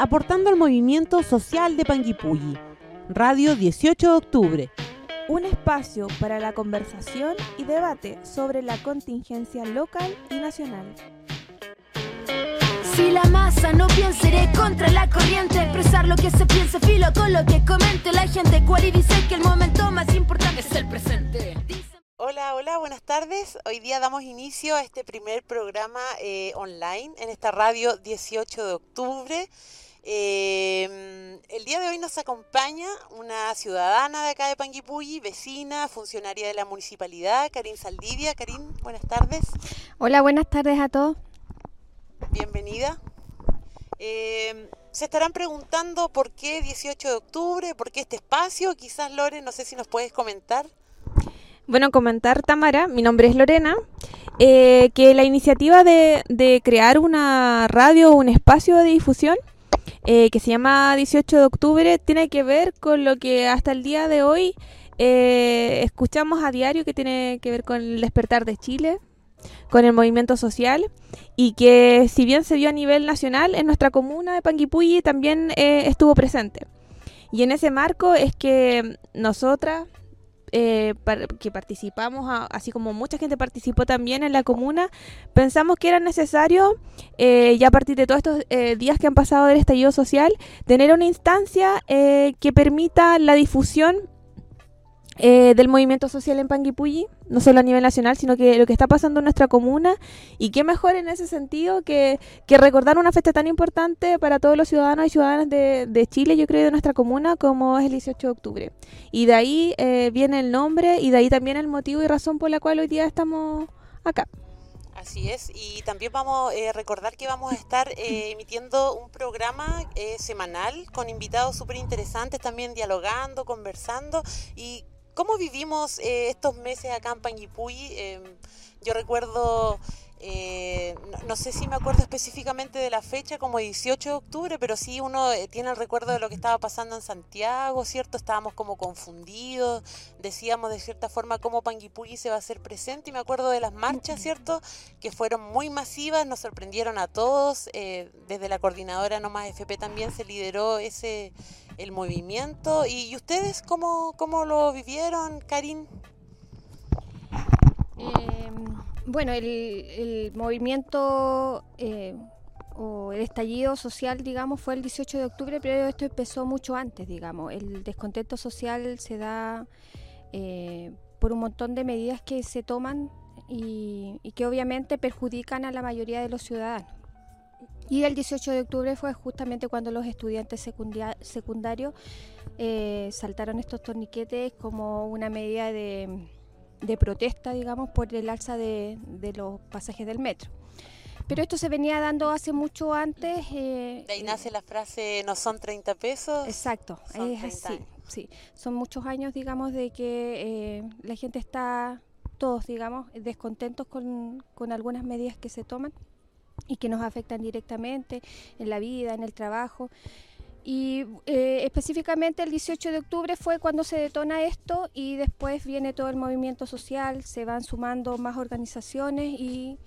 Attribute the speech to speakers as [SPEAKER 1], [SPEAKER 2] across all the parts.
[SPEAKER 1] aportando al movimiento social de Panguipulli. Radio 18 de octubre.
[SPEAKER 2] Un espacio para la conversación y debate sobre la contingencia local y nacional.
[SPEAKER 3] Si la masa no piensa, iré contra la corriente. Expresar lo que se piensa, filo con lo que comente la gente. Cual y dice que el momento más importante es el presente.
[SPEAKER 1] Hola, hola, buenas tardes. Hoy día damos inicio a este primer programa eh, online en esta radio 18 de octubre. Eh, el día de hoy nos acompaña una ciudadana de acá de Panguipulli, vecina, funcionaria de la municipalidad, Karin Saldivia. Karin, buenas tardes.
[SPEAKER 4] Hola, buenas tardes a todos.
[SPEAKER 1] Bienvenida. Eh, se estarán preguntando por qué 18 de octubre, por qué este espacio. Quizás Lore, no sé si nos puedes comentar.
[SPEAKER 4] Bueno, comentar, Tamara, mi nombre es Lorena, eh, que la iniciativa de, de, crear una radio, un espacio de difusión, eh, que se llama 18 de octubre, tiene que ver con lo que hasta el día de hoy eh, escuchamos a diario, que tiene que ver con el despertar de Chile, con el movimiento social, y que si bien se dio a nivel nacional, en nuestra comuna de Panguipulli también eh, estuvo presente. Y en ese marco es que nosotras, eh, que participamos, a, así como mucha gente participó también en la comuna, pensamos que era necesario, eh, ya a partir de todos estos eh, días que han pasado del estallido social, tener una instancia eh, que permita la difusión eh, del movimiento social en Panguipulli, no solo a nivel nacional, sino que lo que está pasando en nuestra comuna, y qué mejor en ese sentido que, que recordar una fecha tan importante para todos los ciudadanos y ciudadanas de, de, Chile, yo creo, de nuestra comuna, como es el 18 de octubre. Y de ahí eh, viene el nombre y de ahí también el motivo y razón por la cual hoy día estamos acá.
[SPEAKER 1] Así es, y también vamos a eh, recordar que vamos a estar eh, emitiendo un programa eh, semanal con invitados súper interesantes, también dialogando, conversando y cómo vivimos eh, estos meses acá en Panguipulli. Eh, yo recuerdo, eh, no, no, sé si me acuerdo específicamente de la fecha, como 18 de octubre, pero sí uno eh, tiene el recuerdo de lo que estaba pasando en Santiago, ¿cierto? Estábamos como confundidos, decíamos de cierta forma cómo Panguipulli se va a hacer presente y me acuerdo de las marchas, ¿cierto? Que fueron muy masivas, nos sorprendieron a todos, eh, desde la coordinadora No Más FP también se lideró ese el movimiento. ¿Y, y ustedes cómo, cómo, lo vivieron, Karin?
[SPEAKER 4] Eh, bueno, el, movimiento eh, o el estallido social, digamos, fue el 18 de octubre, pero esto empezó mucho antes, digamos. El descontento social se da eh, por un montón de medidas que se toman y, y que obviamente perjudican a la mayoría de los ciudadanos. Y el 18 de octubre fue justamente cuando los estudiantes secundarios eh, saltaron estos torniquetes como una medida de, de, protesta, digamos, por el alza de, de, los pasajes del metro. Pero esto se venía dando hace mucho antes.
[SPEAKER 1] Eh, de ahí nace la frase, no son 30 pesos.
[SPEAKER 4] Exacto, es así. Sí, son muchos años, digamos, de que eh, la gente está, todos, digamos, descontentos con, con algunas medidas que se toman y que nos afectan directamente en la vida, en el trabajo. Y eh, específicamente el 18 de octubre fue cuando se detona esto y después viene todo el movimiento social, se van sumando más organizaciones y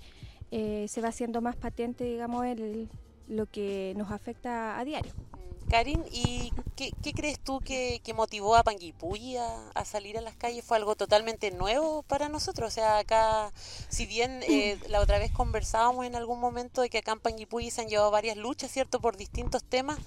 [SPEAKER 4] eh, se va haciendo más patente, digamos, el, lo que nos afecta a diario.
[SPEAKER 1] Karin, ¿y qué, qué crees tú que, que, motivó a Panguipulli a, a, salir a las calles? ¿Fue algo totalmente nuevo para nosotros? O sea, acá, si bien eh, la otra vez conversábamos en algún momento de que acá en Panguipulli se han llevado varias luchas, ¿cierto?, por distintos temas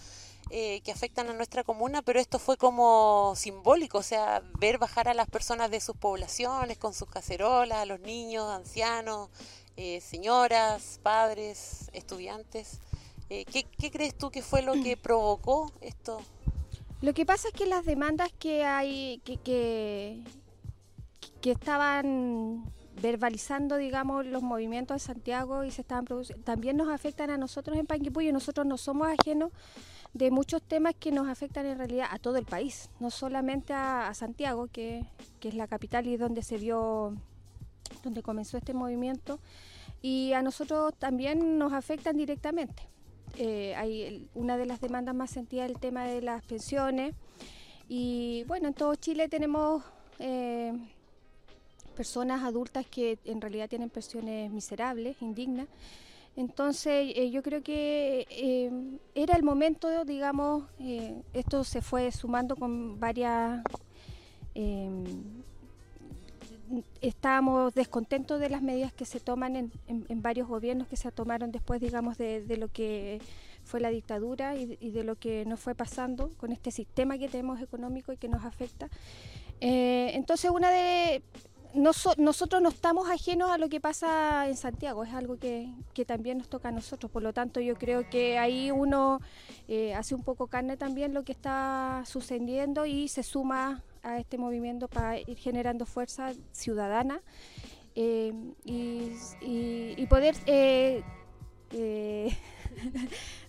[SPEAKER 1] eh, que afectan a nuestra comuna, pero esto fue como simbólico, o sea, ver bajar a las personas de sus poblaciones con sus cacerolas, a los niños, ancianos, eh, señoras, padres, estudiantes. Eh, ¿qué, ¿qué, crees tú que fue lo que provocó esto?
[SPEAKER 4] Lo que pasa es que las demandas que hay, que, que, que estaban verbalizando, digamos, los movimientos de Santiago y se estaban produciendo, también nos afectan a nosotros en Panguipulli. Nosotros no somos ajenos de muchos temas que nos afectan en realidad a todo el país, no solamente a, Santiago, que, que, es la capital y donde se vio, donde comenzó este movimiento, y a nosotros también nos afectan directamente. Eh, hay una de las demandas más sentidas el tema de las pensiones y bueno, en todo Chile tenemos eh, personas adultas que en realidad tienen pensiones miserables, indignas Entonces eh, yo creo que eh, era el momento, digamos, eh, esto se fue sumando con varias... estábamos descontentos de las medidas que se toman en, varios gobiernos que se tomaron después, digamos, de, lo que fue la dictadura y, y, de lo que nos fue pasando con este sistema que tenemos económico y que nos afecta. entonces, una de nosotros no estamos ajenos a lo que pasa en Santiago, es algo que, también nos toca a nosotros, por lo tanto yo creo que ahí uno eh, hace un poco carne también lo que está sucediendo y se suma a este movimiento para ir generando fuerza ciudadana eh, y, poder... Eh,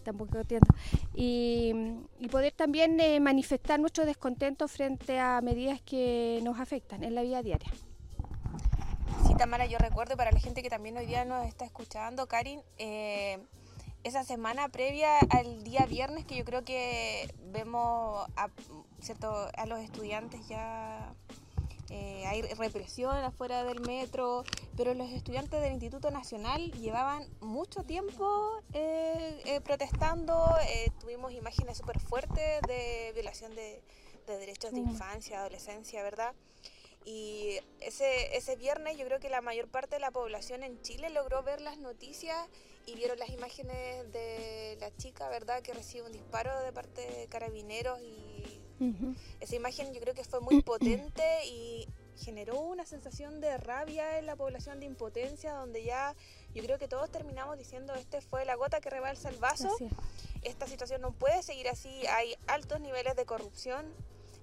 [SPEAKER 4] tampoco entiendo. Y, y, poder también manifestar nuestro descontento frente a medidas que nos afectan en la vida diaria.
[SPEAKER 2] Tamara, yo recuerdo para la gente que también hoy día nos está escuchando, Karin, eh, esa semana previa al día viernes que yo creo que vemos a, ¿cierto? a los estudiantes ya... Eh, hay represión afuera del metro, pero los estudiantes del Instituto Nacional llevaban mucho tiempo eh, protestando, tuvimos imágenes súper fuertes de violación de, de derechos de infancia, adolescencia, ¿verdad? Y ese, ese viernes yo creo que la mayor parte de la población en Chile logró ver las noticias y vieron las imágenes de la chica, ¿verdad? Que recibe un disparo de parte de carabineros y esa imagen yo creo que fue muy potente y generó una sensación de rabia en la población, de impotencia, donde ya yo creo que todos terminamos diciendo, este fue la gota que rebalsa el vaso, esta situación no puede seguir así, hay altos niveles de corrupción,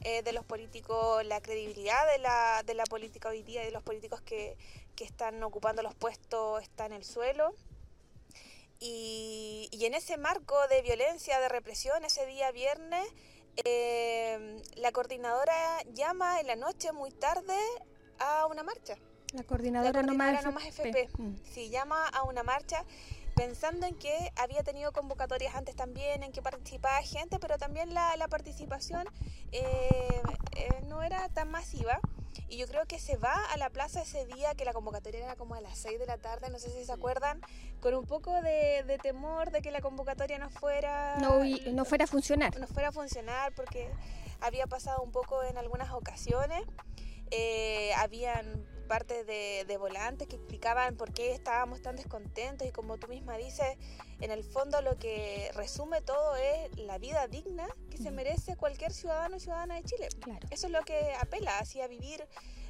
[SPEAKER 2] eh, de los políticos, la credibilidad de la, de la política hoy día, de los políticos que, que están ocupando los puestos está en el suelo. Y, y, en ese marco de violencia, de represión, ese día viernes, eh, la coordinadora llama en la noche muy tarde a una marcha.
[SPEAKER 4] La coordinadora, no más
[SPEAKER 2] FP. Mm. Sí, llama a una marcha pensando en que había tenido convocatorias antes también, en que participaba gente, pero también la, la participación eh, eh, no era tan masiva. Y yo creo que se va a la plaza ese día, que la convocatoria era como a las 6 de la tarde, no sé si se acuerdan, con un poco de, de temor de que la convocatoria no fuera...
[SPEAKER 4] No, no fuera a funcionar.
[SPEAKER 2] No fuera a funcionar porque había pasado un poco en algunas ocasiones. Eh, habían parte de, de, volantes que explicaban por qué estábamos tan descontentos y como tú misma dices, en el fondo lo que resume todo es la vida digna que se merece cualquier ciudadano y ciudadana de Chile. Claro. Eso es lo que apela hacia vivir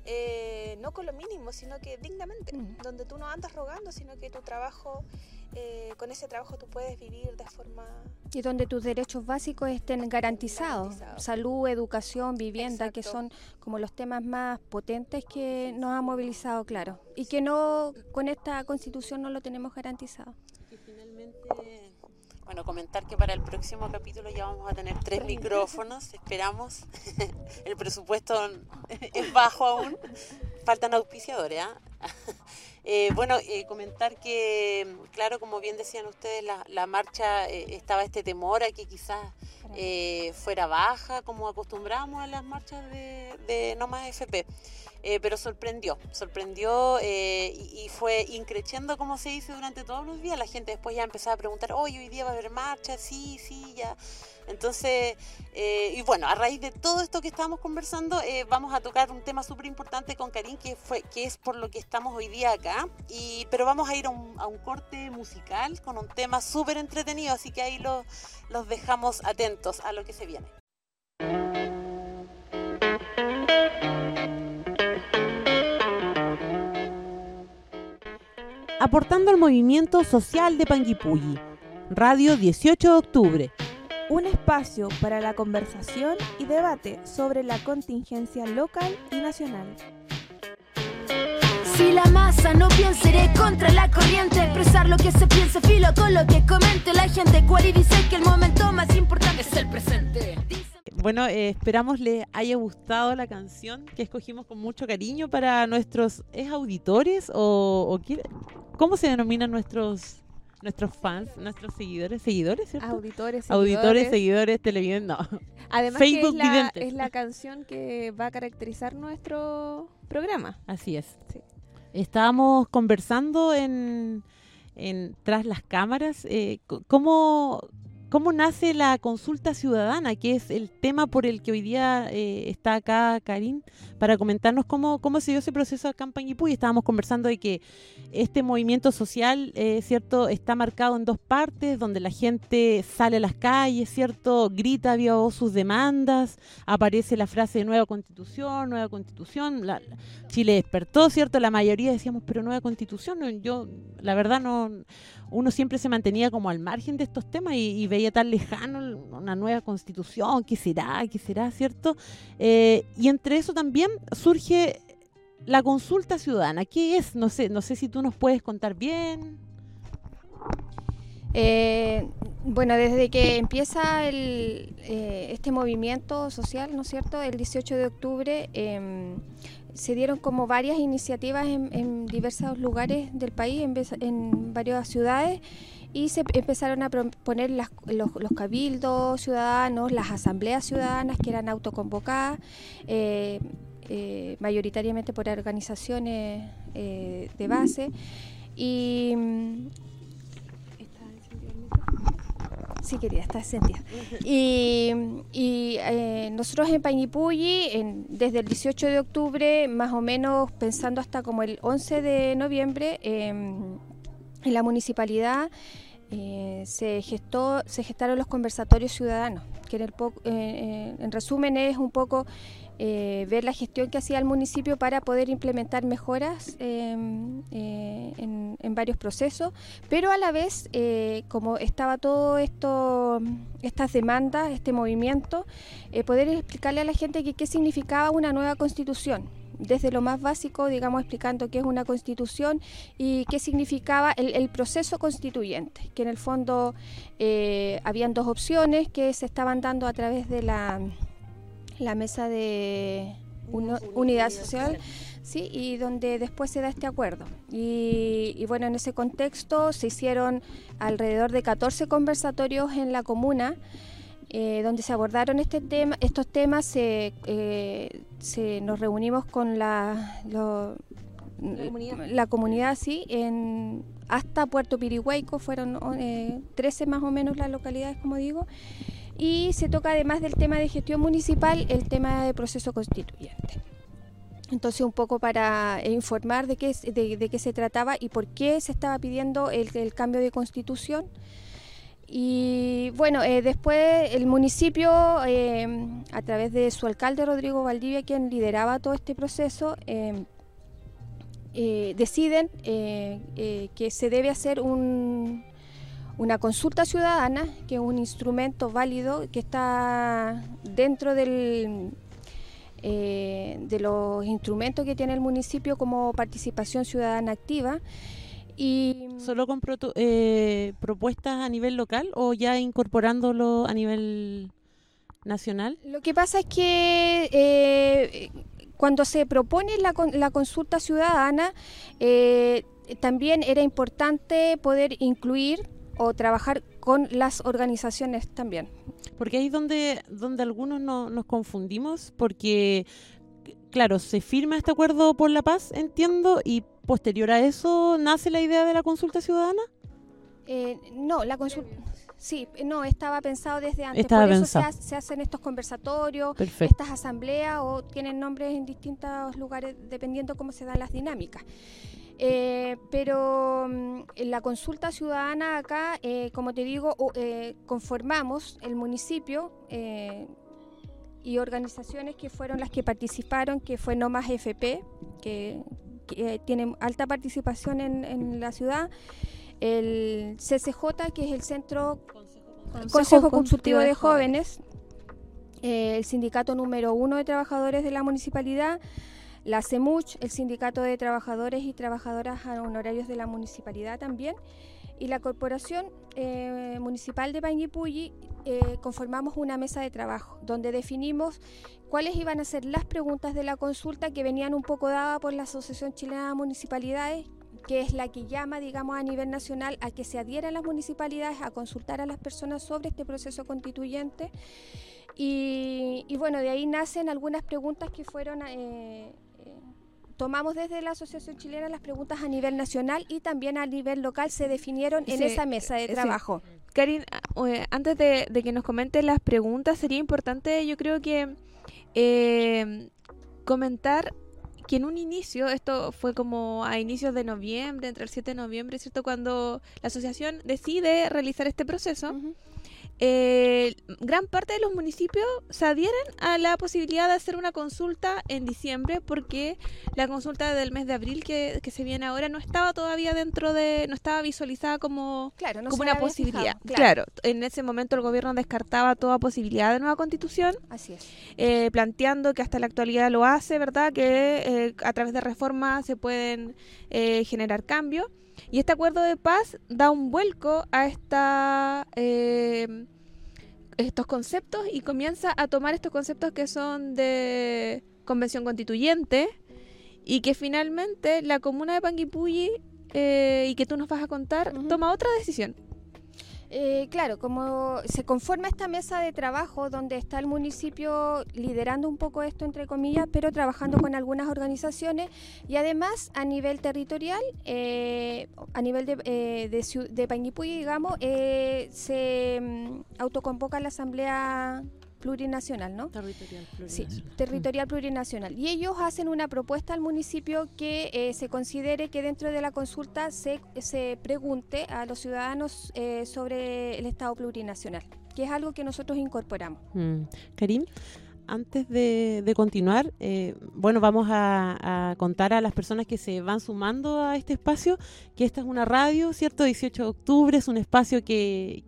[SPEAKER 2] eh, no con lo mínimo, sino que dignamente, donde tú no andas rogando, sino que tu trabajo, eh, con ese trabajo tú puedes vivir de forma...
[SPEAKER 4] Y donde tus derechos básicos estén garantizados, salud, educación, vivienda, que son como los temas más potentes que nos ha movilizado, claro, y que no con esta constitución no lo tenemos garantizado.
[SPEAKER 1] Y finalmente bueno, comentar que para el próximo capítulo ya vamos a tener tres. micrófonos, esperamos. el presupuesto es bajo aún, faltan auspiciadores. ¿ah? eh, bueno, eh, comentar que, claro, como bien decían ustedes, la, la marcha eh, estaba este temor a que quizás eh, fuera baja, como acostumbramos a las marchas de, de No Más FP. Eh, pero sorprendió, sorprendió eh, y, fue increciendo, como se dice, durante todos los días. La gente después ya empezaba a preguntar, hoy hoy día va a haber marcha, sí, sí, ya. Entonces, y bueno, a raíz de todo esto que estamos conversando, vamos a tocar un tema súper importante con Karim, que, fue, que es por lo que estamos hoy día acá. Y, pero vamos a ir a un, corte musical con un tema súper entretenido, así que ahí lo, los dejamos atentos a lo que se viene. aportando al movimiento social de Panguipulli. Radio 18 de octubre.
[SPEAKER 5] Un espacio para la conversación y debate sobre la contingencia local y nacional.
[SPEAKER 3] Si la masa no piensa, iré contra la corriente. Expresar lo que se piensa, filo con lo que comente la gente. Cual y dice que el momento más importante es el presente.
[SPEAKER 1] Bueno, eh, esperamos les haya gustado la canción que escogimos con mucho cariño para nuestros ¿es auditores o, o cómo se denominan nuestros nuestros fans, nuestros seguidores, seguidores, ¿cierto?
[SPEAKER 6] Auditores,
[SPEAKER 1] seguidores. Auditores, seguidores, televidentes, no.
[SPEAKER 6] Además Facebook que es la, es la, canción que va a caracterizar nuestro programa.
[SPEAKER 1] Así es. Sí. Estábamos conversando en en, tras las cámaras. Eh, ¿cómo, ¿Cómo nace la consulta ciudadana, que es el tema por el que hoy día eh, está acá Karim, para comentarnos cómo, cómo se dio ese proceso acá en Panguipulli? Estábamos conversando de que este movimiento social, eh, ¿cierto?, está marcado en dos partes, donde la gente sale a las calles, ¿cierto?, grita, vio sus demandas, aparece la frase de nueva constitución, nueva constitución, la, Chile despertó, ¿cierto? La mayoría decíamos, pero nueva constitución, yo, la verdad, no uno siempre se mantenía como al margen de estos temas y, veía tan lejano una nueva constitución, ¿qué será? ¿Qué será? ¿Cierto? Eh, y entre eso también surge la consulta ciudadana. ¿Qué es? No sé, no sé si tú nos puedes contar bien.
[SPEAKER 4] Eh, bueno, desde que empieza el, eh, este movimiento social, ¿no es cierto? El 18 de octubre em, se dieron como varias iniciativas en, diversos lugares del país, en, en, varias ciudades, y se empezaron a proponer los, cabildos ciudadanos, las asambleas ciudadanas que eran autoconvocadas, eh, eh, mayoritariamente por organizaciones eh, de base. Y Sí, querida, está sentida. Y, nosotros en Pañipulli, desde el 18 de octubre, más o menos pensando hasta como el 11 de noviembre, em, en la municipalidad eh, se gestó, se gestaron los conversatorios ciudadanos, que en, el eh, en resumen es un poco eh, ver la gestión que hacía el municipio para poder implementar mejoras eh, en, varios procesos, pero a la vez, eh, como estaba todo esto, estas demandas, este movimiento, poder explicarle a la gente que, qué significaba una nueva constitución desde lo más básico, digamos, explicando qué es una constitución y qué significaba el, el proceso constituyente, que en el fondo habían dos opciones que se estaban dando a través de la la mesa de unidad, social, sí, y donde después se da este acuerdo. Y, bueno, en ese contexto se hicieron alrededor de 14 conversatorios en la comuna. Eh, donde se abordaron este tema, estos temas, se, eh, se nos reunimos con la, la comunidad, sí, en, hasta Puerto Pirihuaico, fueron 13 eh, más o menos las localidades, como digo, y se toca además del tema de gestión municipal el tema de proceso constituyente. Entonces un poco para informar de qué, de, qué se trataba y por qué se estaba pidiendo el, cambio de constitución. Y bueno, eh, después el municipio, eh, a través de su alcalde Rodrigo Valdivia, quien lideraba todo este proceso, eh, deciden que se debe hacer un, una consulta ciudadana, que es un instrumento válido que está dentro del, de los instrumentos que tiene el municipio como participación ciudadana activa. Y,
[SPEAKER 1] ¿Solo con eh, propuestas a nivel local o ya incorporándolo a nivel nacional?
[SPEAKER 4] Lo que pasa es que eh, cuando se propone la, la consulta ciudadana, también era importante poder incluir o trabajar con las organizaciones también.
[SPEAKER 1] Porque ahí es donde, donde algunos no, nos confundimos, porque, claro, se firma este acuerdo por la paz, entiendo, y posterior a eso nace la idea de la consulta ciudadana.
[SPEAKER 4] Eh, no, la consulta... Sí, no, estaba pensado desde antes. Por eso se, hacen estos conversatorios, estas asambleas o tienen nombres en distintos lugares dependiendo cómo se dan las dinámicas. Eh, pero mm, en la consulta ciudadana acá, eh, como te digo, eh, conformamos el municipio y organizaciones que fueron las que participaron, que fue No Más FP, que, tiene alta participación en, la ciudad, el CCJ, que es el Centro Consejo, Consultivo de Jóvenes, el sindicato número uno de trabajadores de la municipalidad, la CEMUCH, el Sindicato de Trabajadores y Trabajadoras Honorarios de la Municipalidad también, y la Corporación eh, Municipal de Panguipulli eh, conformamos una mesa de trabajo donde definimos cuáles iban a ser las preguntas de la consulta que venían un poco dadas por la Asociación Chilena de Municipalidades, que es la que llama, digamos, a nivel nacional a que se adhieran las municipalidades a consultar a las personas sobre este proceso constituyente. Y, bueno, de ahí nacen algunas preguntas que fueron eh, tomamos desde la Asociación Chilena las preguntas a nivel nacional y también a nivel local se definieron en
[SPEAKER 2] Sí,
[SPEAKER 4] esa mesa de
[SPEAKER 2] sí.
[SPEAKER 4] trabajo.
[SPEAKER 2] Karin, ah, eh, antes de, de que nos comenten las preguntas, sería importante, yo creo que eh, comentar que en un inicio, esto fue como a inicios de noviembre, entre el 7 de noviembre, ¿cierto? Cuando la asociación decide realizar este proceso. Eh, gran parte de los municipios se adhieren a la posibilidad de hacer una consulta en diciembre porque la consulta del mes de abril que, que se viene ahora no estaba todavía dentro de, no estaba visualizada como
[SPEAKER 4] Claro, no
[SPEAKER 2] como una posibilidad.
[SPEAKER 4] fijado,
[SPEAKER 2] Claro. en ese momento el gobierno descartaba toda posibilidad de nueva constitución,
[SPEAKER 4] Así es.
[SPEAKER 2] eh, planteando que hasta la actualidad lo hace, ¿verdad? Que eh, a través de reformas se pueden eh, generar cambios. Y este acuerdo de paz da un vuelco a esta, eh, estos conceptos y comienza a tomar estos conceptos que son de convención constituyente y que finalmente la comuna de Panguipulli eh, y que tú nos vas a contar toma otra decisión.
[SPEAKER 4] Eh, claro, como se conforma esta mesa de trabajo donde está el municipio liderando un poco esto, entre comillas, pero trabajando con algunas organizaciones y además a nivel territorial, eh, a nivel de, eh, de, de digamos, eh, se mm, autoconvoca la Asamblea Plurinacional, ¿no?
[SPEAKER 1] Territorial
[SPEAKER 4] Sí,
[SPEAKER 1] plurinacional.
[SPEAKER 4] territorial plurinacional. Y ellos hacen una propuesta al municipio que eh, se considere que dentro de la consulta se, se pregunte a los ciudadanos eh, sobre el Estado plurinacional, que es algo que nosotros incorporamos.
[SPEAKER 1] Mm. Karim, antes de, de continuar, eh, bueno, vamos a, contar a las personas que se van sumando a este espacio que esta es una radio, ¿cierto? 18 de octubre es un espacio que,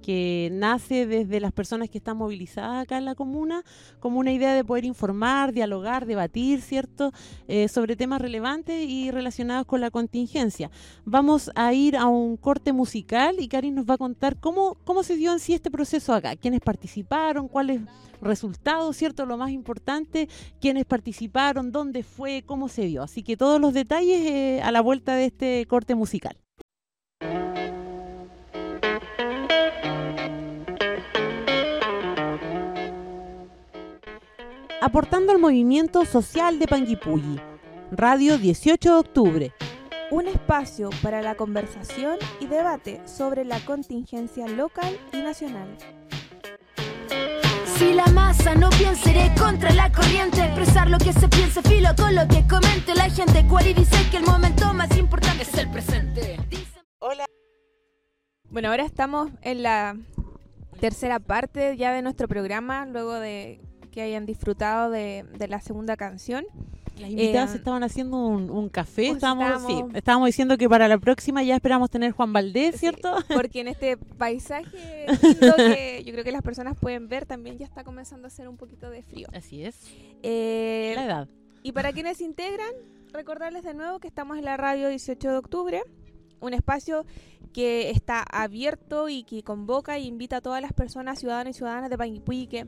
[SPEAKER 1] nace desde las personas que están movilizadas acá en la comuna, como una idea de poder informar, dialogar, debatir, ¿cierto? Eh, sobre temas relevantes y relacionados con la contingencia. Vamos a ir a un corte musical y Karim nos va a contar cómo, cómo se dio en sí este proceso acá, quiénes participaron, cuáles resultados, ¿cierto? Lo más importante, quiénes participaron, dónde fue, cómo se dio. Así que todos los detalles eh, a la vuelta de este corte musical. Aportando al movimiento social de Panguipulli. Radio 18 de octubre.
[SPEAKER 7] Un espacio para la conversación y debate sobre la contingencia local y nacional.
[SPEAKER 3] Si la masa no piensa, iré contra la corriente. Expresar lo que se piense, filo con lo que comente la gente. Cual y dice que el momento más importante es el presente. Dice-
[SPEAKER 8] Hola,
[SPEAKER 2] Bueno, ahora estamos en la tercera parte ya de nuestro programa, luego de que hayan disfrutado de, de la segunda canción.
[SPEAKER 1] Las invitadas
[SPEAKER 2] Eh,
[SPEAKER 1] estaban haciendo un, un café.
[SPEAKER 2] pues
[SPEAKER 1] Estábamos,
[SPEAKER 2] estábamos-
[SPEAKER 1] sí, estábamos diciendo que para la próxima ya esperamos tener Juan Valdés,
[SPEAKER 2] Sí,
[SPEAKER 1] ¿cierto?
[SPEAKER 2] Porque en este paisaje lindo que yo creo que las personas pueden ver, también ya está comenzando a hacer un poquito de frío.
[SPEAKER 1] Así es.
[SPEAKER 2] Eh,
[SPEAKER 1] La edad.
[SPEAKER 2] Y para quienes se integran, recordarles de nuevo que estamos en la radio 18 de octubre, un espacio que está abierto y que convoca e invita a todas las personas, ciudadanos y ciudadanas de Panguipulli que,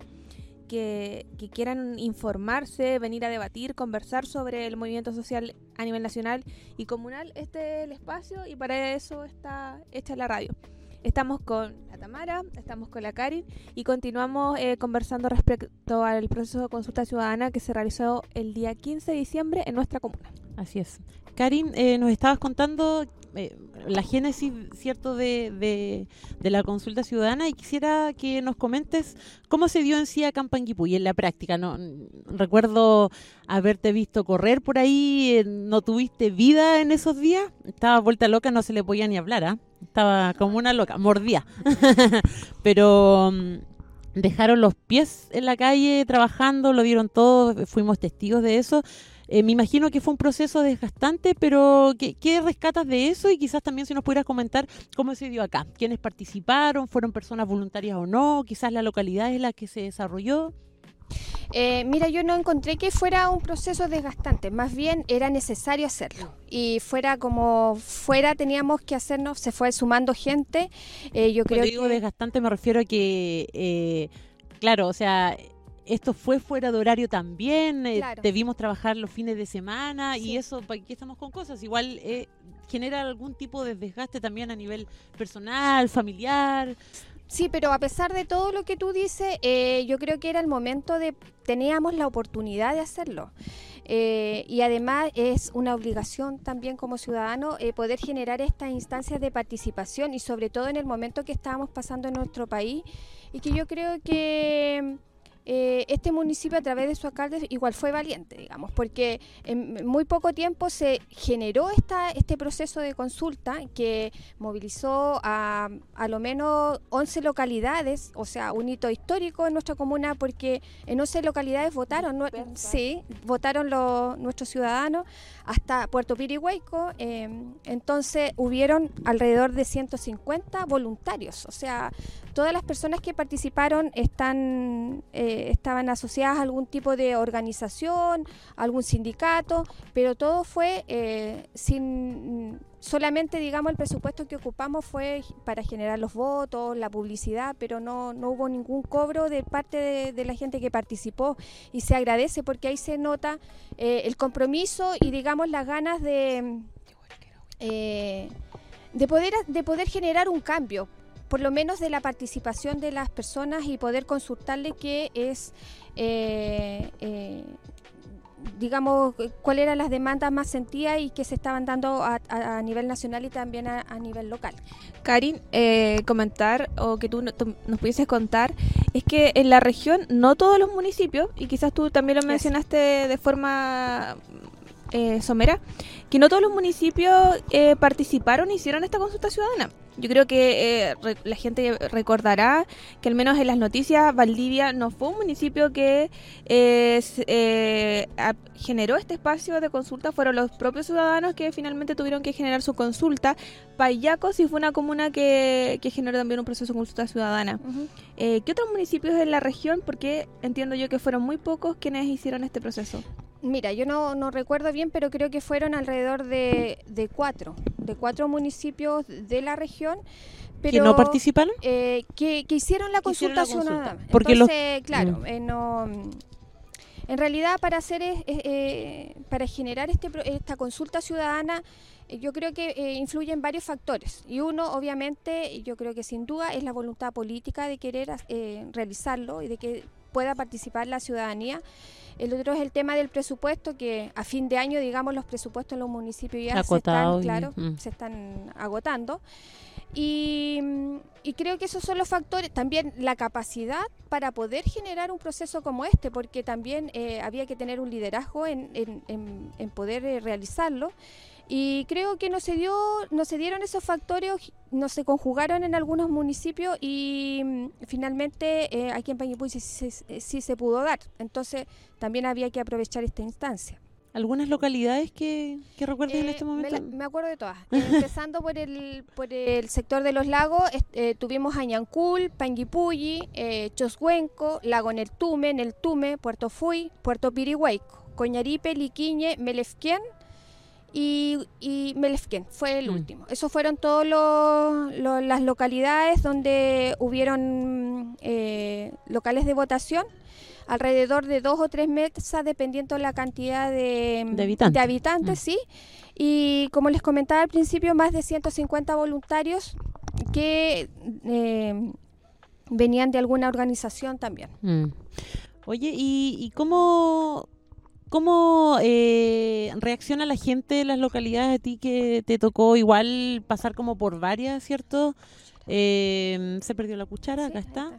[SPEAKER 2] que, que quieran informarse, venir a debatir, conversar sobre el movimiento social a nivel nacional y comunal. Este es el espacio y para eso está hecha la radio. Estamos con la Tamara, estamos con la Karin y continuamos eh, conversando respecto al proceso de consulta ciudadana que se realizó el día 15 de diciembre en nuestra comuna.
[SPEAKER 1] Así es. Karin, eh, nos estabas contando eh, la génesis, ¿cierto?, de, de, la consulta ciudadana y quisiera que nos comentes cómo se dio en sí acá en Panguipulli, en la práctica. No, recuerdo haberte visto correr por ahí, eh, no tuviste vida en esos días, estaba vuelta loca, no se le podía ni hablar, ¿ah? Estaba como una loca, mordía. Pero mm, dejaron los pies en la calle trabajando, lo dieron todo, fuimos testigos de eso. Eh, me imagino que fue un proceso desgastante, pero ¿qué, ¿qué rescatas de eso? Y quizás también si nos pudieras comentar cómo se dio acá. ¿Quiénes participaron? ¿Fueron personas voluntarias o no? Quizás la localidad es la que se desarrolló.
[SPEAKER 4] Eh, mira, yo no encontré que fuera un proceso desgastante, más bien era necesario hacerlo. Y fuera como fuera teníamos que hacernos, se fue sumando gente. Eh, yo creo
[SPEAKER 1] Cuando digo
[SPEAKER 4] que...
[SPEAKER 1] desgastante me refiero a que, eh, claro, o sea, esto fue fuera de horario también, eh,
[SPEAKER 4] Claro.
[SPEAKER 1] debimos trabajar los fines de semana
[SPEAKER 4] Sí.
[SPEAKER 1] y eso, ¿para qué estamos con cosas? Igual eh, genera algún tipo de desgaste también a nivel personal, familiar.
[SPEAKER 4] Sí, pero a pesar de todo lo que tú dices, eh, yo creo que era el momento de, teníamos la oportunidad de hacerlo. Eh, y además es una obligación también como ciudadano eh, poder generar estas instancias de participación y sobre todo en el momento que estábamos pasando en nuestro país y que yo creo que eh, este municipio a través de su alcalde igual fue valiente, digamos, porque en muy poco tiempo se generó esta, este proceso de consulta que movilizó a a lo menos 11 localidades, o sea, un hito histórico en nuestra comuna porque en 11 localidades votaron, sí, votaron los, nuestros ciudadanos hasta Puerto Pirihueco, em, entonces hubieron alrededor de 150 voluntarios, o sea, todas las personas que participaron están, eh, estaban asociadas a algún tipo de organización, algún sindicato, pero todo fue eh, sin solamente, digamos, el presupuesto que ocupamos fue para generar los votos, la publicidad, pero no, no hubo ningún cobro de parte de, la gente que participó. Y se agradece porque ahí se nota eh, el compromiso y, digamos, las ganas de, de, poder, de poder generar un cambio por lo menos de la participación de las personas y poder consultarle qué es, eh, eh, digamos, cuáles eran las demandas más sentidas y que se estaban dando a, nivel nacional y también a, nivel local.
[SPEAKER 2] Karin, eh, comentar o que tú, nos pudieses contar es que en la región no todos los municipios, y quizás tú también lo mencionaste de forma eh, somera, que no todos los municipios eh, participaron e hicieron esta consulta ciudadana. Yo creo que eh, la gente recordará que al menos en las noticias Valdivia no fue un municipio que generó este espacio de consulta, fueron los propios ciudadanos que finalmente tuvieron que generar su consulta. Payaco sí fue una comuna que, generó también un proceso de consulta ciudadana. ¿Qué otros municipios en la región? Porque entiendo yo que fueron muy pocos quienes hicieron este proceso.
[SPEAKER 4] Mira, yo no, no, recuerdo bien, pero creo que fueron alrededor de, de cuatro, de cuatro municipios de la región. Pero,
[SPEAKER 1] ¿Que no participaron?
[SPEAKER 4] Eh, que, hicieron la consulta ciudadana.
[SPEAKER 1] Porque
[SPEAKER 4] Entonces, claro, mm. eh, no, en realidad para hacer eh, para generar este, esta consulta ciudadana yo creo que influyen varios factores y uno obviamente yo creo que sin duda es la voluntad política de querer realizarlo y de que pueda participar la ciudadanía el otro es el tema del presupuesto, que a fin de año, digamos, los presupuestos en los municipios ya se están, claro, mm. se están agotando. Y, creo que esos son los factores, también la capacidad para poder generar un proceso como este, porque también eh, había que tener un liderazgo en, en, poder eh, realizarlo. Y creo que no se dio, no se dieron esos factores, no se conjugaron en algunos municipios y mm, finalmente eh, aquí en Pañipuy sí, sí, se pudo dar. Entonces también había que aprovechar esta instancia.
[SPEAKER 1] ¿Algunas localidades que, que recuerdes en eh, este momento?
[SPEAKER 4] Me, acuerdo de todas. Empezando por el, por el sector de los lagos, eh, tuvimos Añancul, Panguipulli, eh, Choshuenco, Lago Neltume, Neltume, Puerto Fui, Puerto Pirihuaico, Coñaripe, Liquiñe, Melefquén y, y Melefquén fue el mm. último. Esos fueron todas las localidades donde hubieron eh, locales de votación alrededor de dos o tres mesas dependiendo de la cantidad de, habitantes, mm. sí. Y como les comentaba al principio, más de 150 voluntarios que eh, venían de alguna organización también.
[SPEAKER 1] Mm. Oye, ¿y, y cómo, cómo eh, reacciona la gente de las localidades a ti que te tocó igual pasar como por varias, ¿cierto? Eh, se perdió la cuchara, acá está.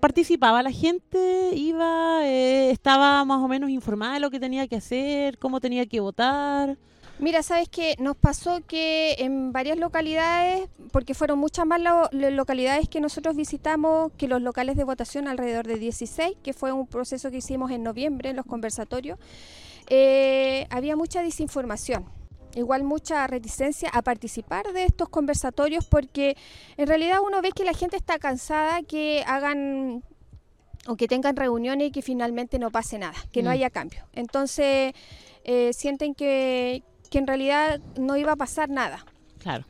[SPEAKER 1] participaba la gente, iba, eh, estaba más o menos informada de lo que tenía que hacer, cómo tenía que votar.
[SPEAKER 4] Mira, sabes que nos pasó que en varias localidades, porque fueron muchas más las localidades que nosotros visitamos que los locales de votación, alrededor de 16, que fue un proceso que hicimos en noviembre en los conversatorios, eh, había mucha desinformación igual mucha reticencia a participar de estos conversatorios porque en realidad uno ve que la gente está cansada que hagan o que tengan reuniones y que finalmente no pase nada, que no mm. haya cambio. Entonces eh, sienten que, que en realidad no iba a pasar nada.
[SPEAKER 1] Claro.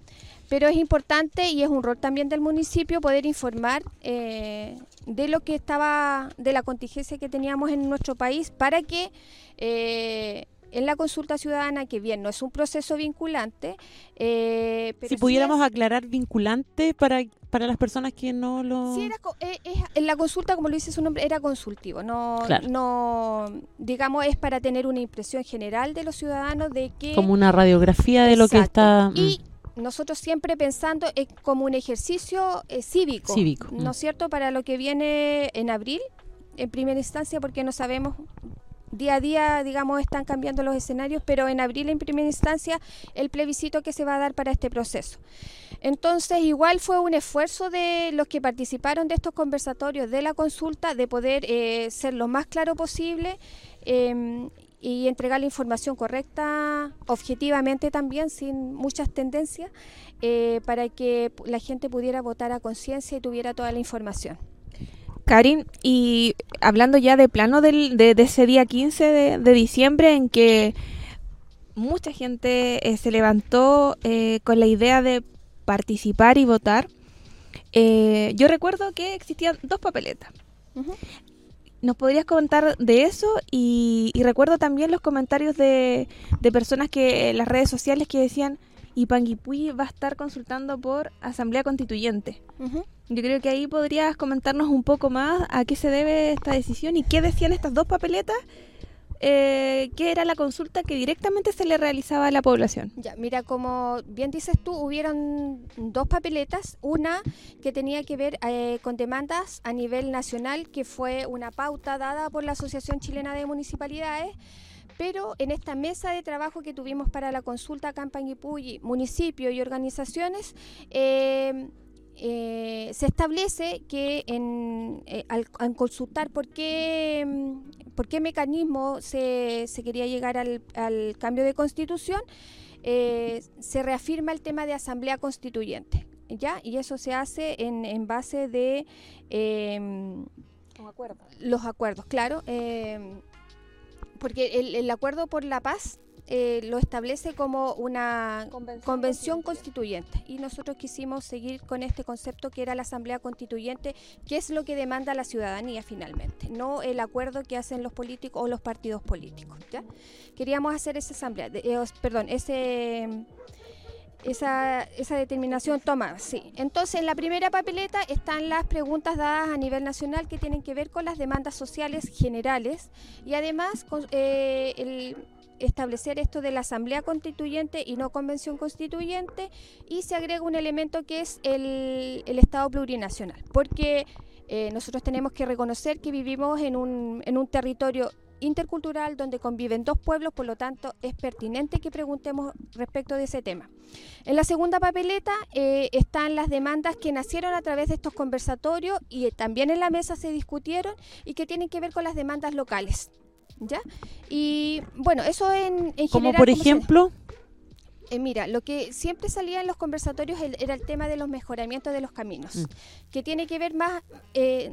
[SPEAKER 4] Pero es importante y es un rol también del municipio poder informar eh, de lo que estaba, de la contingencia que teníamos en nuestro país para que eh, en la consulta ciudadana, que bien, no es un proceso vinculante.
[SPEAKER 1] Eh, pero si pudiéramos aclarar vinculante para, para las personas que no lo...
[SPEAKER 4] Sí, era, eh, en la consulta, como lo dice su nombre, era consultivo, no, no, digamos, es para tener una impresión general de los ciudadanos de que...
[SPEAKER 1] Como una radiografía de lo que está...
[SPEAKER 4] Y mm. nosotros siempre pensando en como un ejercicio eh, cívico,
[SPEAKER 1] cívico,
[SPEAKER 4] ¿no es mm. cierto?, para lo que viene en abril, en primera instancia, porque no sabemos día a día, digamos, están cambiando los escenarios, pero en abril en primera instancia el plebiscito que se va a dar para este proceso. Entonces, igual fue un esfuerzo de los que participaron de estos conversatorios, de la consulta, de poder eh, ser lo más claro posible em, y entregar la información correcta, objetivamente también, sin muchas tendencias, eh, para que la gente pudiera votar a conciencia y tuviera toda la información.
[SPEAKER 2] Karin, y hablando ya de plano del, de, ese día 15 de, diciembre en que mucha gente eh, se levantó eh, con la idea de participar y votar, eh, yo recuerdo que existían dos papeletas. ¿Nos podrías comentar de eso? Y, recuerdo también los comentarios de, de personas que en las redes sociales que decían, y Panguipulli va a estar consultando por Asamblea Constituyente. Yo creo que ahí podrías comentarnos un poco más a qué se debe esta decisión y qué decían estas dos papeletas, eh, que era la consulta que directamente se le realizaba a la población.
[SPEAKER 4] Ya, mira, como bien dices tú, hubieron dos papeletas, una que tenía que ver eh, con demandas a nivel nacional, que fue una pauta dada por la Asociación Chilena de Municipalidades, pero en esta mesa de trabajo que tuvimos para la consulta Campañipulli, municipio y organizaciones, eh, eh, se establece que en, eh, al, consultar por qué, mm, por qué mecanismo se, se quería llegar al, al, cambio de constitución, se reafirma el tema de asamblea constituyente. ¿ya? Y eso se hace en, en base de los acuerdos, claro porque el, acuerdo por la paz eh, lo establece como una convención, constituyente. y nosotros quisimos seguir con este concepto que era la asamblea constituyente, que es lo que demanda la ciudadanía finalmente, no el acuerdo que hacen los políticos o los partidos políticos. ¿ya? Queríamos hacer esa asamblea, eh, perdón, ese esa, esa determinación toma, sí. Entonces, en la primera papeleta están las preguntas dadas a nivel nacional que tienen que ver con las demandas sociales generales y además eh, el establecer esto de la Asamblea Constituyente y no Convención Constituyente y se agrega un elemento que es el, el Estado plurinacional, porque eh, nosotros tenemos que reconocer que vivimos en un, en un territorio intercultural donde conviven dos pueblos, por lo tanto es pertinente que preguntemos respecto de ese tema. En la segunda papeleta eh, están las demandas que nacieron a través de estos conversatorios y también en la mesa se discutieron y que tienen que ver con las demandas locales. ¿Ya? Y bueno, eso en, en
[SPEAKER 1] Como por ejemplo...
[SPEAKER 4] Eh, mira, lo que siempre salía en los conversatorios era el tema de los mejoramientos de los caminos, mm. que tiene que ver más, eh,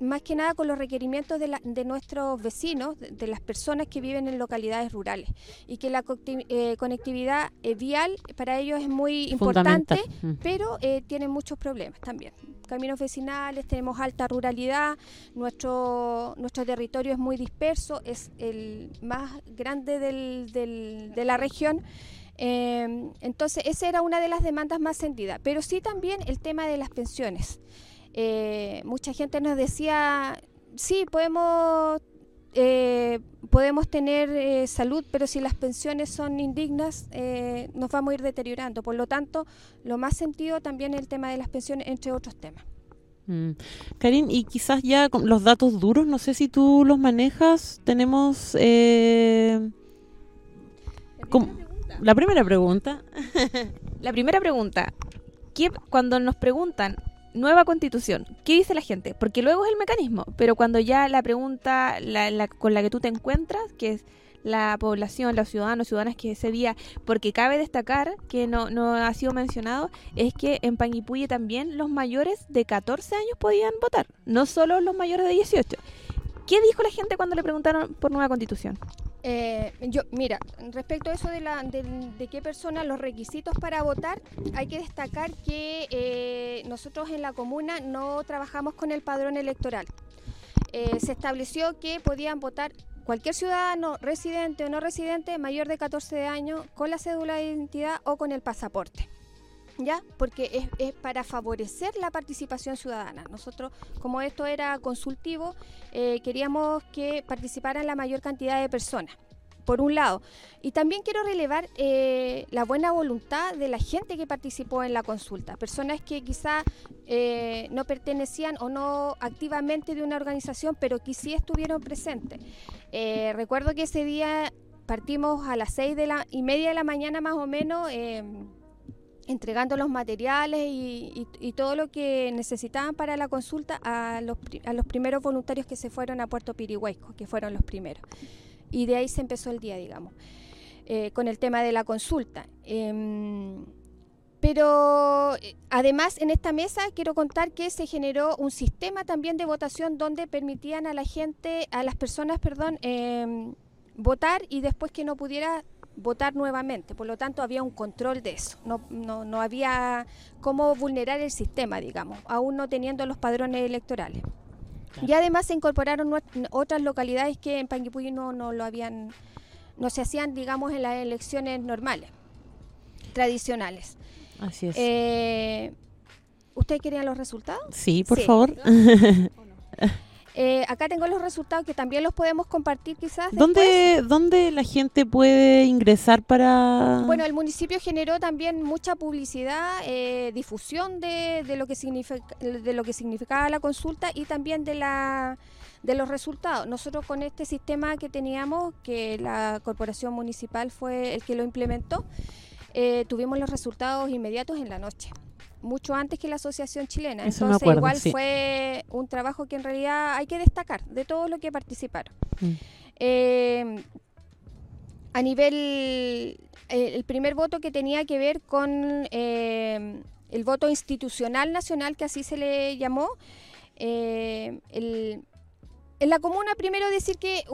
[SPEAKER 4] más que nada con los requerimientos de, de nuestros vecinos, de, las personas que viven en localidades rurales, y que la eh, conectividad vial para ellos es muy importante, mm. pero tienen muchos problemas también. Caminos vecinales, tenemos alta ruralidad, nuestro, nuestro territorio es muy disperso, es el más grande del, del, de la región. Em, entonces, esa era una de las demandas más sentidas. Pero sí también el tema de las pensiones. Eh, mucha gente nos decía, sí, podemos, eh, podemos tener eh, salud, pero si las pensiones son indignas, nos vamos a ir deteriorando. Por lo tanto, lo más sentido también es el tema de las pensiones, entre otros temas.
[SPEAKER 1] Mm. Karin, y quizás ya con los datos duros, no sé si tú los manejas, tenemos... La primera pregunta.
[SPEAKER 2] la primera pregunta. ¿qué, cuando nos preguntan nueva constitución, ¿qué dice la gente? Porque luego es el mecanismo, pero cuando ya la pregunta la, con la que tú te encuentras, que es la población, los ciudadanos, ciudadanas que ese día, porque cabe destacar que no, no ha sido mencionado, es que en Panguipulli también los mayores de 14 años podían votar, no solo los mayores de 18. ¿Qué dijo la gente cuando le preguntaron por nueva constitución?
[SPEAKER 4] Eh, yo, mira, respecto a eso de, la, de, qué personas, los requisitos para votar, hay que destacar que eh, nosotros en la comuna no trabajamos con el padrón electoral. Eh, se estableció que podían votar cualquier ciudadano residente o no residente mayor de 14 años con la cédula de identidad o con el pasaporte. ¿Ya? Porque es, para favorecer la participación ciudadana. Nosotros, como esto era consultivo, eh, queríamos que participaran la mayor cantidad de personas por un lado. Y también quiero relevar eh, la buena voluntad de la gente que participó en la consulta, personas que quizá eh, no pertenecían o no activamente de una organización, pero que sí estuvieron presentes. Recuerdo que ese día partimos a las seis de la, y media de la mañana más o menos. Entregando los materiales y, todo lo que necesitaban para la consulta a los, a los primeros voluntarios que se fueron a Puerto Pirihuesco, que fueron los primeros y de ahí se empezó el día, digamos, eh, con el tema de la consulta. Em, pero eh, además en esta mesa quiero contar que se generó un sistema también de votación donde permitían a la gente, a las personas, perdón, em, votar y después que no pudiera votar nuevamente. Por lo tanto, había un control de eso. No, no, no había cómo vulnerar el sistema, digamos, aún no teniendo los padrones electorales. Y además se incorporaron otras localidades que en Panguipulli no, no lo habían, no se hacían, digamos, en las elecciones normales, tradicionales.
[SPEAKER 1] Así es.
[SPEAKER 4] Eh, ¿Ustedes querían los resultados?
[SPEAKER 1] Sí, por favor.
[SPEAKER 4] Eh, acá tengo los resultados que también los podemos compartir quizás.
[SPEAKER 1] ¿Dónde, ¿Dónde la gente puede ingresar para...?
[SPEAKER 4] Bueno, el municipio generó también mucha publicidad, eh, difusión de, de, lo que significa, de lo que significaba la consulta y también de la de los resultados. Nosotros con este sistema que teníamos, que la corporación municipal fue el que lo implementó, eh, tuvimos los resultados inmediatos en la noche mucho antes que la Asociación Chilena. Entonces, igual fue un trabajo que en realidad hay que destacar de todo lo que participaron. Mm. Eh, a nivel, eh, el primer voto que tenía que ver con eh, el voto institucional nacional, que así se le llamó, en la comuna, primero decir que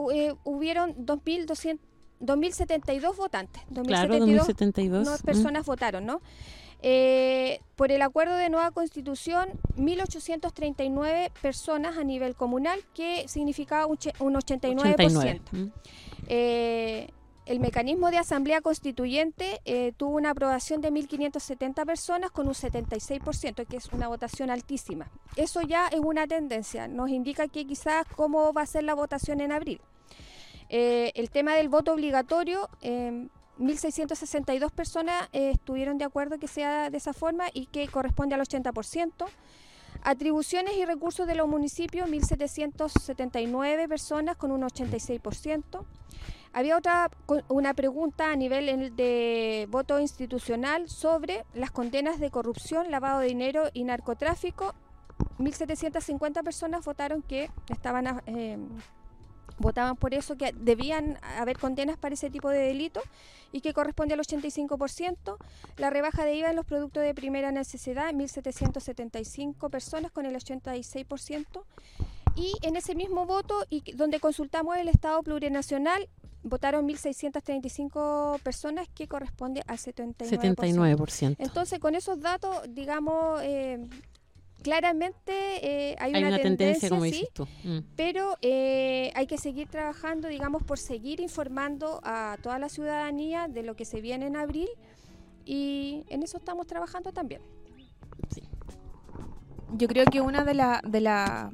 [SPEAKER 4] hubieron 2.072 votantes.
[SPEAKER 1] 2.072 claro, 2072.
[SPEAKER 4] personas votaron, ¿no? Eh, por el acuerdo de nueva constitución, 1.839 personas a nivel comunal, que significaba un, 89%. Mm. Eh, el mecanismo de asamblea constituyente eh, tuvo una aprobación de 1.570 personas con un 76%, que es una votación altísima. Eso ya es una tendencia, nos indica que quizás cómo va a ser la votación en abril. el tema del voto obligatorio 1.662 personas eh, estuvieron de acuerdo que sea de esa forma y que corresponde al 80%. Atribuciones y recursos de los municipios, 1.779 personas con un 86%. Había otra una pregunta a nivel de voto institucional sobre las condenas de corrupción, lavado de dinero y narcotráfico. 1.750 personas votaron que estaban eh, votaban por eso, que debían haber condenas para ese tipo de delito y que corresponde al 85%. La rebaja de IVA en los productos de primera necesidad, 1.775 personas con el 86%. Y en ese mismo voto, y donde consultamos el Estado plurinacional, votaron 1.635 personas, que corresponde al 79%. 79%. Entonces, con esos datos, digamos, eh, claramente eh, hay, una, tendencia, como dices tú. Mm. pero eh, hay que seguir trabajando, digamos, por seguir informando a toda la ciudadanía de lo que se viene en abril y en eso estamos trabajando también.
[SPEAKER 2] Yo creo que una de la, de la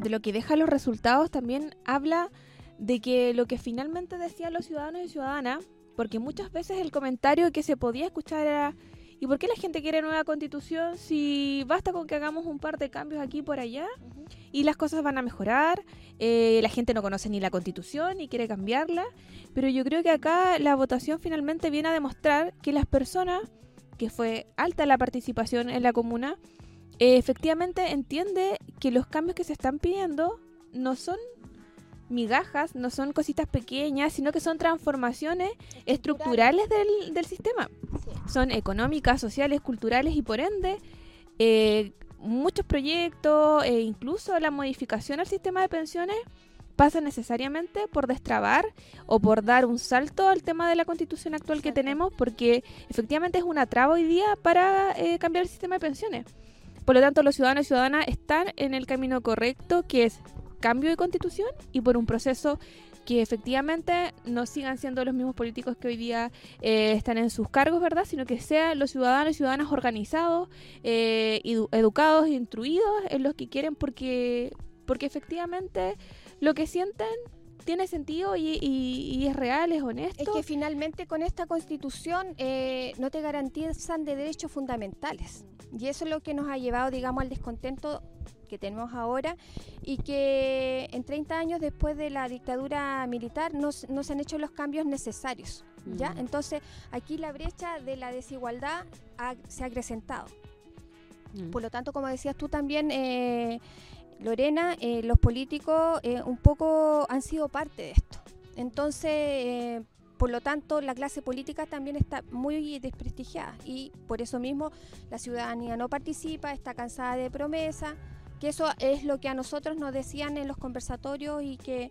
[SPEAKER 2] de lo que deja los resultados también habla de que lo que finalmente decían los ciudadanos y ciudadanas, porque muchas veces el comentario que se podía escuchar era ¿Y por qué la gente quiere nueva constitución si basta con que hagamos un par de cambios aquí y por allá y las cosas van a mejorar? Eh, la gente no conoce ni la constitución y quiere cambiarla, pero yo creo que acá la votación finalmente viene a demostrar que las personas, que fue alta la participación en la comuna, eh, efectivamente entiende que los cambios que se están pidiendo no son migajas, no son cositas pequeñas, sino que son transformaciones estructurales del, del sistema. Son económicas, sociales, culturales y por ende eh, muchos proyectos e incluso la modificación al sistema de pensiones pasa necesariamente por destrabar o por dar un salto al tema de la constitución actual que tenemos porque efectivamente es una traba hoy día para eh, cambiar el sistema de pensiones. Por lo tanto, los ciudadanos y ciudadanas están en el camino correcto, que es cambio de constitución y por un proceso que efectivamente no sigan siendo los mismos políticos que hoy día eh, están en sus cargos, ¿verdad? Sino que sean los ciudadanos y ciudadanas organizados, eh, educados, instruidos en los que quieren, porque, porque efectivamente lo que sienten tiene sentido y, es real, es honesto.
[SPEAKER 4] Es que finalmente con esta constitución eh, no te garantizan de derechos fundamentales. Y eso es lo que nos ha llevado, digamos, al descontento que tenemos ahora y que en 30 años después de la dictadura militar no, se han hecho los cambios necesarios. ¿ya? Mm. Entonces aquí la brecha de la desigualdad se ha acrecentado. Mm. Por lo tanto, como decías tú también, eh, Lorena, eh, los políticos eh, un poco han sido parte de esto. Entonces, eh, por lo tanto, la clase política también está muy desprestigiada y por eso mismo la ciudadanía no participa, está cansada de promesas, que eso es lo que a nosotros nos decían en los conversatorios y que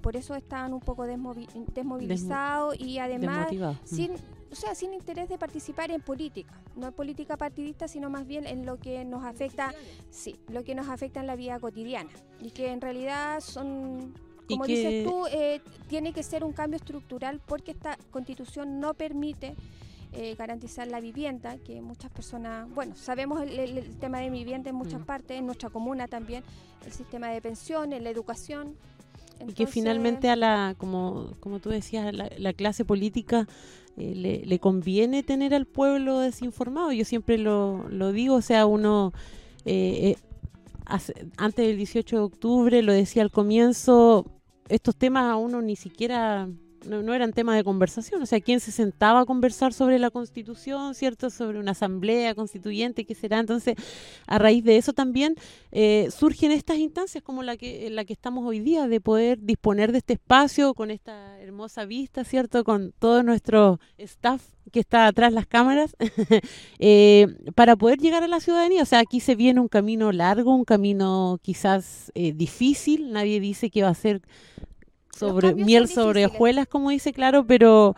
[SPEAKER 4] por eso están un poco desmovilizados y además sin o sea, sin interés de participar en política, no en política partidista, sino más bien en lo que nos afecta, sí, lo que nos afecta en la vida cotidiana y que en realidad son como dices tú, eh, tiene que ser un cambio estructural porque esta constitución no permite eh, garantizar la vivienda, que muchas personas, bueno, sabemos el, tema de vivienda en muchas partes, en nuestra comuna también, el sistema de pensiones, la educación.
[SPEAKER 1] y que finalmente a la, como, como tú decías, la, la clase política eh, le, conviene tener al pueblo desinformado. Yo siempre lo, lo digo, o sea, uno, eh, eh, antes del 18 de octubre, lo decía al comienzo, estos temas a uno ni siquiera no, eran temas de conversación. O sea, ¿quién se sentaba a conversar sobre la constitución, ¿cierto? Sobre una asamblea constituyente, ¿qué será? Entonces, a raíz de eso también eh, surgen estas instancias como la que, la que estamos hoy día, de poder disponer de este espacio con esta hermosa vista, ¿cierto? Con todo nuestro staff que está atrás las cámaras, eh, para poder llegar a la ciudadanía. O sea, aquí se viene un camino largo, un camino quizás eh, difícil. Nadie dice que va a ser sobre miel sobre hojuelas, como dice, claro, pero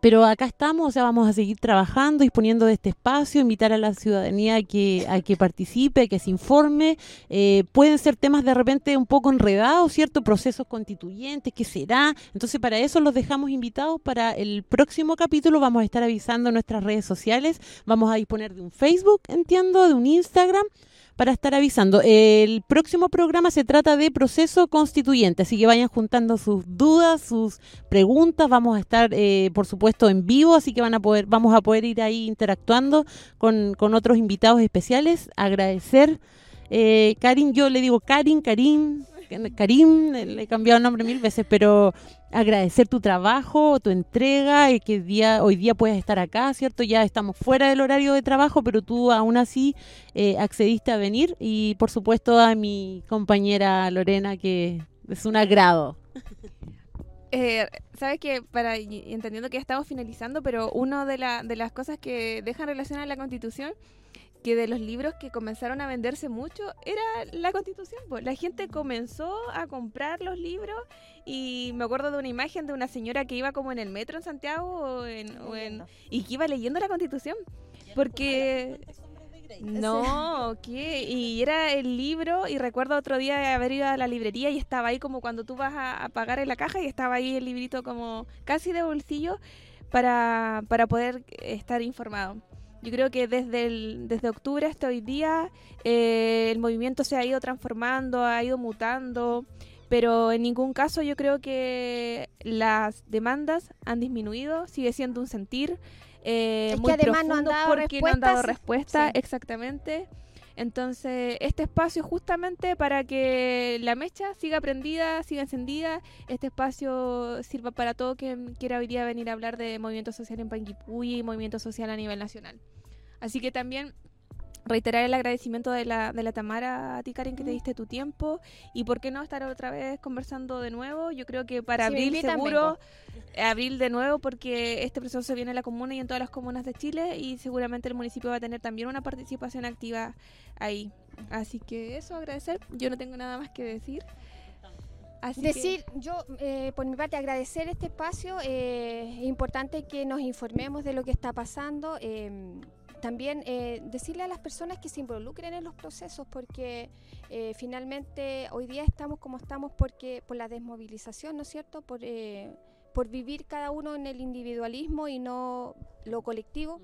[SPEAKER 1] pero acá estamos, o sea, vamos a seguir trabajando, disponiendo de este espacio, invitar a la ciudadanía a que, a que participe, a que se informe. Eh, pueden ser temas de repente un poco enredados, ¿cierto? Procesos constituyentes, ¿qué será? Entonces, para eso los dejamos invitados para el próximo capítulo. Vamos a estar avisando en nuestras redes sociales. Vamos a disponer de un Facebook, entiendo, de un Instagram para estar avisando. El próximo programa se trata de proceso constituyente, así que vayan juntando sus dudas, sus preguntas. Vamos a estar, eh, por supuesto, en vivo, así que van a poder, vamos a poder ir ahí interactuando con, con otros invitados especiales. Agradecer. Eh, Karin, yo le digo Karin, Karin, Karim, le he cambiado el nombre mil veces, pero agradecer tu trabajo, tu entrega, y que día, hoy día puedes estar acá, ¿cierto? Ya estamos fuera del horario de trabajo, pero tú aún así eh, accediste a venir y por supuesto a mi compañera Lorena, que es un agrado.
[SPEAKER 2] Eh, Sabes que, para entendiendo que ya estamos finalizando, pero una de, de las cosas que dejan relación a la Constitución que de los libros que comenzaron a venderse mucho era la constitución. Pues. La gente comenzó a comprar los libros y me acuerdo de una imagen de una señora que iba como en el metro en Santiago y que iba leyendo la constitución. Porque... No, ¿qué? Y era el libro y recuerdo otro día haber ido a la librería y estaba ahí como cuando tú vas a, pagar en la caja y estaba ahí el librito como casi de bolsillo para, para poder estar informado. Yo creo que desde, el, desde octubre hasta hoy día eh, el movimiento se ha ido transformando, ha ido mutando, pero en ningún caso yo creo que las demandas han disminuido, sigue siendo un sentir eh, muy profundo porque no han dado respuesta, exactamente. Entonces, este espacio justamente para que la mecha siga prendida, siga encendida, este espacio sirva para todo quien quiera hoy día venir a hablar de movimiento social en Panguipulli y movimiento social a nivel nacional. Así que también reiterar el agradecimiento de la, de la Tamara a ti, Karen, que te diste tu tiempo. Y por qué no estar otra vez conversando de nuevo. Yo creo que para abril seguro, abril de nuevo, porque este proceso viene en la comuna y en todas las comunas de Chile. Y seguramente el municipio va a tener también una participación activa ahí. Así que eso, agradecer. Yo no tengo nada más que decir.
[SPEAKER 4] Así Decir, yo eh, por mi parte agradecer este espacio, eh, es importante que nos informemos de lo que está pasando. Eh, también eh, decirle a las personas que se involucren en los procesos porque eh, finalmente hoy día estamos como estamos porque por la desmovilización, ¿no es cierto? Por, eh, por vivir cada uno en el individualismo y no lo colectivo.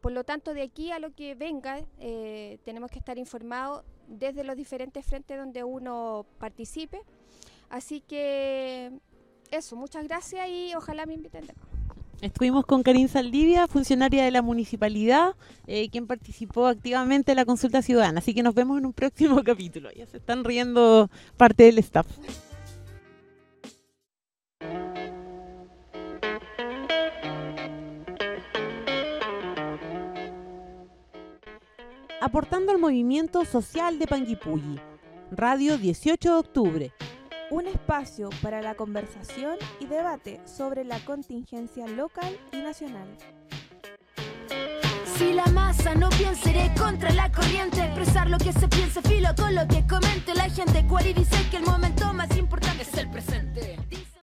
[SPEAKER 4] Por lo tanto, de aquí a lo que venga, tenemos que estar informados desde los diferentes frentes donde uno participe. Así que eso, muchas gracias y ojalá me inviten de nuevo.
[SPEAKER 1] Estuvimos con Karin Saldivia, funcionaria de la municipalidad, eh, quien participó activamente en la consulta ciudadana. Así que nos vemos en un próximo capítulo. Ya se están riendo parte del staff. Aportando al movimiento social de Panguipulli. Radio 18 de octubre.
[SPEAKER 7] Un espacio para la conversación y debate sobre la contingencia local y nacional.
[SPEAKER 3] Si la masa no piensa, iré contra la corriente. Expresar lo que se piensa, filo con lo que comente la gente. Cual y dice que el momento más importante es el presente.